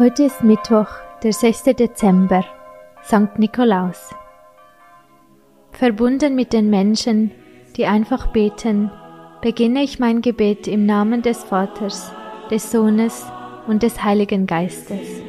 Heute ist Mittwoch, der 6. Dezember, St. Nikolaus. Verbunden mit den Menschen, die einfach beten, beginne ich mein Gebet im Namen des Vaters, des Sohnes und des Heiligen Geistes.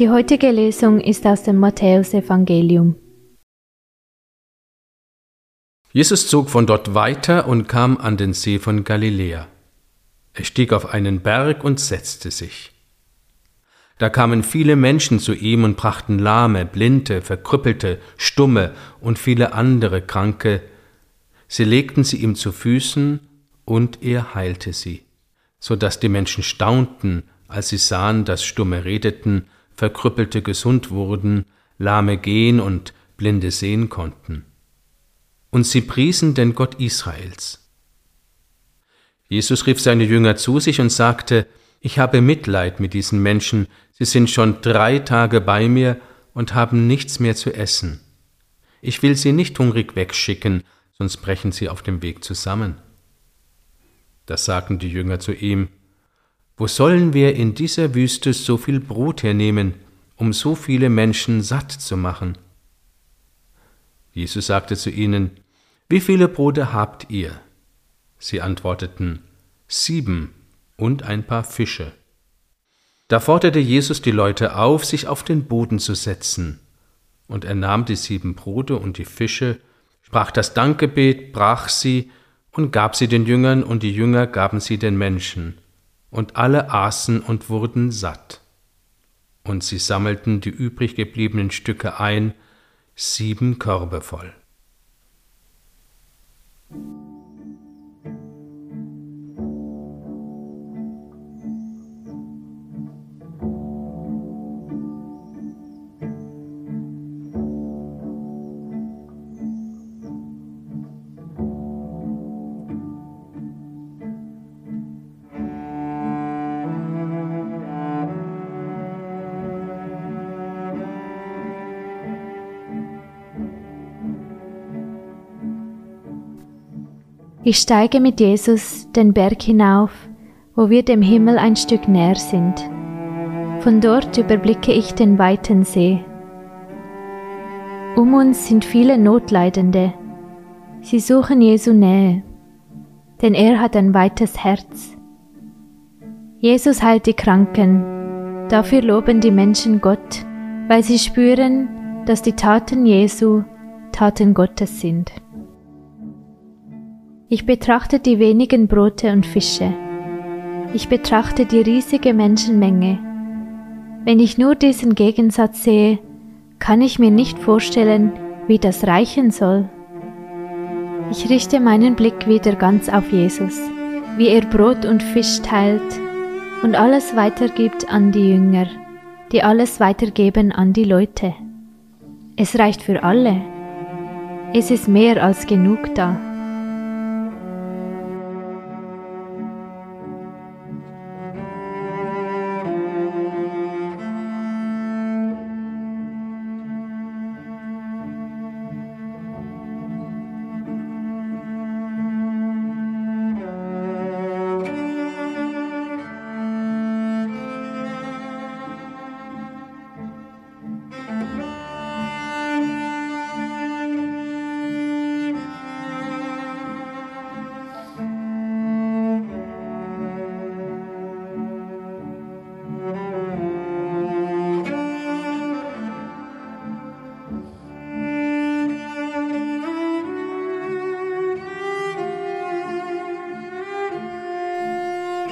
Die heutige Lesung ist aus dem Matthäusevangelium. Jesus zog von dort weiter und kam an den See von Galiläa. Er stieg auf einen Berg und setzte sich. Da kamen viele Menschen zu ihm und brachten Lahme, Blinde, Verkrüppelte, Stumme und viele andere Kranke. Sie legten sie ihm zu Füßen, und er heilte sie, so dass die Menschen staunten, als sie sahen, dass Stumme redeten Verkrüppelte gesund wurden, Lahme gehen und Blinde sehen konnten. Und sie priesen den Gott Israels. Jesus rief seine Jünger zu sich und sagte, Ich habe Mitleid mit diesen Menschen, sie sind schon drei Tage bei mir und haben nichts mehr zu essen. Ich will sie nicht hungrig wegschicken, sonst brechen sie auf dem Weg zusammen. Da sagten die Jünger zu ihm, wo sollen wir in dieser Wüste so viel Brot hernehmen, um so viele Menschen satt zu machen? Jesus sagte zu ihnen, Wie viele Brote habt ihr? Sie antworteten, Sieben und ein paar Fische. Da forderte Jesus die Leute auf, sich auf den Boden zu setzen. Und er nahm die sieben Brote und die Fische, sprach das Dankgebet, brach sie und gab sie den Jüngern, und die Jünger gaben sie den Menschen und alle aßen und wurden satt. Und sie sammelten die übrig gebliebenen Stücke ein, sieben Körbe voll. Ich steige mit Jesus den Berg hinauf, wo wir dem Himmel ein Stück näher sind. Von dort überblicke ich den weiten See. Um uns sind viele Notleidende. Sie suchen Jesu Nähe, denn er hat ein weites Herz. Jesus heilt die Kranken. Dafür loben die Menschen Gott, weil sie spüren, dass die Taten Jesu Taten Gottes sind. Ich betrachte die wenigen Brote und Fische. Ich betrachte die riesige Menschenmenge. Wenn ich nur diesen Gegensatz sehe, kann ich mir nicht vorstellen, wie das reichen soll. Ich richte meinen Blick wieder ganz auf Jesus, wie er Brot und Fisch teilt und alles weitergibt an die Jünger, die alles weitergeben an die Leute. Es reicht für alle. Es ist mehr als genug da.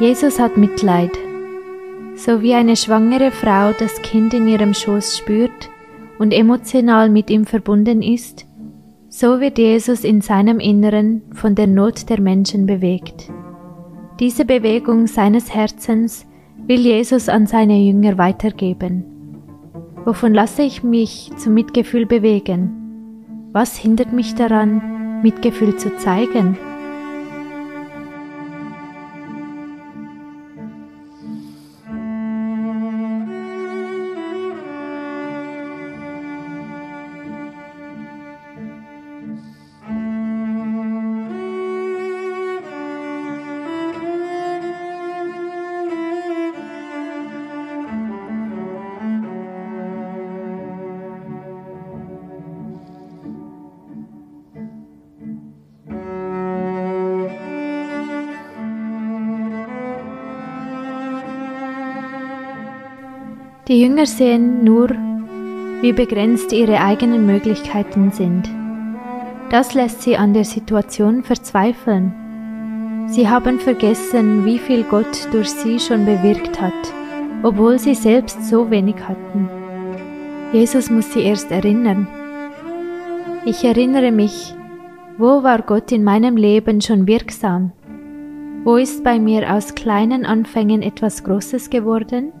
Jesus hat Mitleid. So wie eine schwangere Frau das Kind in ihrem Schoß spürt und emotional mit ihm verbunden ist, so wird Jesus in seinem Inneren von der Not der Menschen bewegt. Diese Bewegung seines Herzens will Jesus an seine Jünger weitergeben. Wovon lasse ich mich zum Mitgefühl bewegen? Was hindert mich daran, Mitgefühl zu zeigen? Die Jünger sehen nur, wie begrenzt ihre eigenen Möglichkeiten sind. Das lässt sie an der Situation verzweifeln. Sie haben vergessen, wie viel Gott durch sie schon bewirkt hat, obwohl sie selbst so wenig hatten. Jesus muss sie erst erinnern. Ich erinnere mich, wo war Gott in meinem Leben schon wirksam? Wo ist bei mir aus kleinen Anfängen etwas Großes geworden?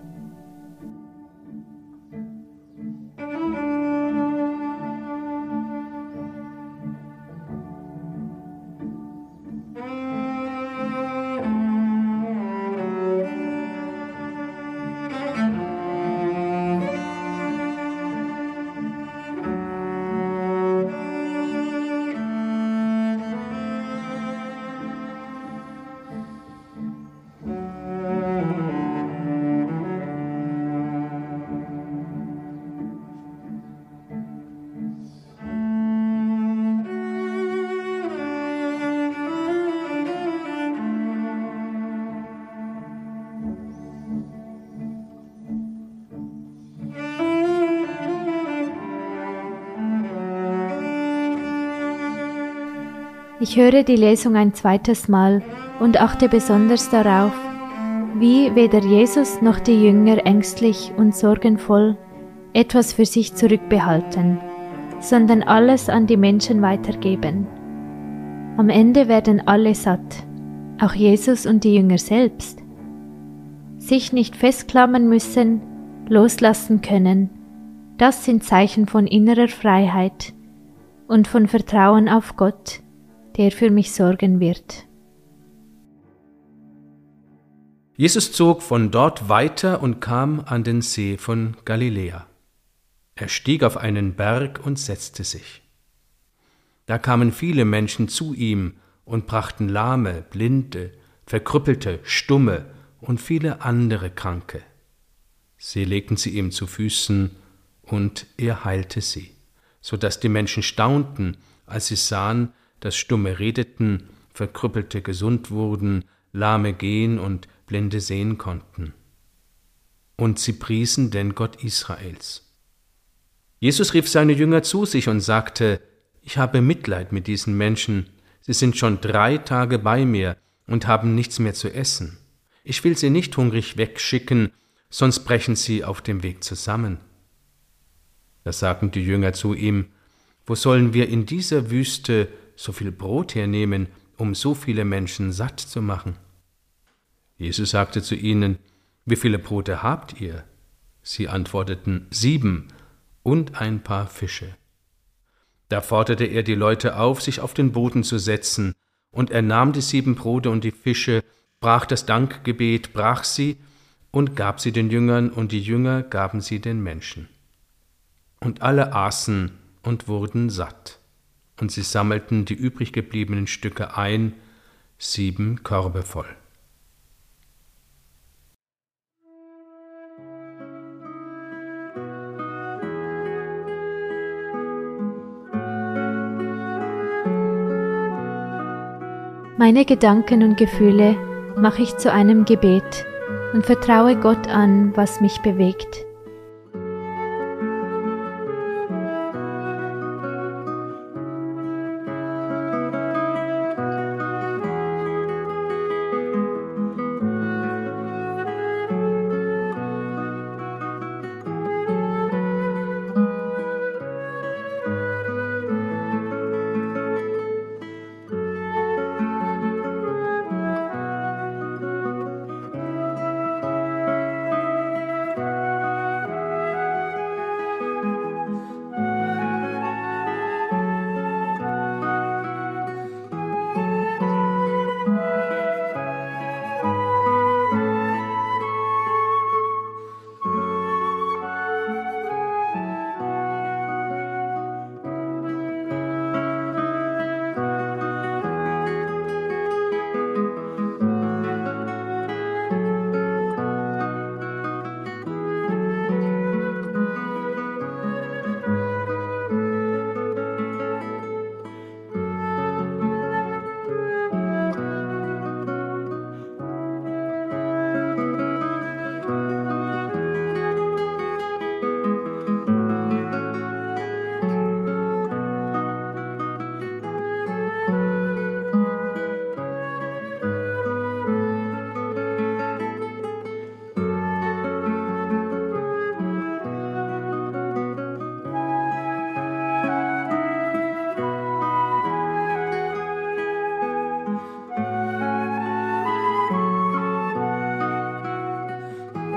Ich höre die Lesung ein zweites Mal und achte besonders darauf, wie weder Jesus noch die Jünger ängstlich und sorgenvoll etwas für sich zurückbehalten, sondern alles an die Menschen weitergeben. Am Ende werden alle satt, auch Jesus und die Jünger selbst. Sich nicht festklammern müssen, loslassen können, das sind Zeichen von innerer Freiheit und von Vertrauen auf Gott, der für mich sorgen wird. Jesus zog von dort weiter und kam an den See von Galiläa. Er stieg auf einen Berg und setzte sich. Da kamen viele Menschen zu ihm und brachten Lahme, Blinde, Verkrüppelte, Stumme und viele andere Kranke. Sie legten sie ihm zu Füßen, und er heilte sie, so dass die Menschen staunten, als sie sahen, dass Stumme redeten, Verkrüppelte gesund wurden, Lahme gehen und Blinde sehen konnten. Und sie priesen den Gott Israels. Jesus rief seine Jünger zu sich und sagte, Ich habe Mitleid mit diesen Menschen, sie sind schon drei Tage bei mir und haben nichts mehr zu essen. Ich will sie nicht hungrig wegschicken, sonst brechen sie auf dem Weg zusammen. Da sagten die Jünger zu ihm, Wo sollen wir in dieser Wüste so viel Brot hernehmen, um so viele Menschen satt zu machen? Jesus sagte zu ihnen, Wie viele Brote habt ihr? Sie antworteten, Sieben und ein paar Fische. Da forderte er die Leute auf, sich auf den Boden zu setzen, und er nahm die sieben Brote und die Fische, brach das Dankgebet, brach sie und gab sie den Jüngern, und die Jünger gaben sie den Menschen. Und alle aßen und wurden satt, und sie sammelten die übrig gebliebenen Stücke ein, sieben Körbe voll. Meine Gedanken und Gefühle mache ich zu einem Gebet und vertraue Gott an, was mich bewegt.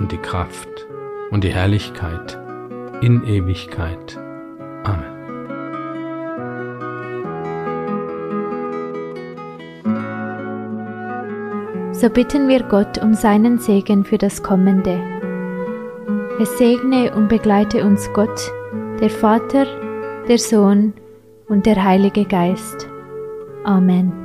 und die Kraft und die Herrlichkeit in Ewigkeit. Amen. So bitten wir Gott um seinen Segen für das Kommende. Es segne und begleite uns Gott, der Vater, der Sohn und der Heilige Geist. Amen.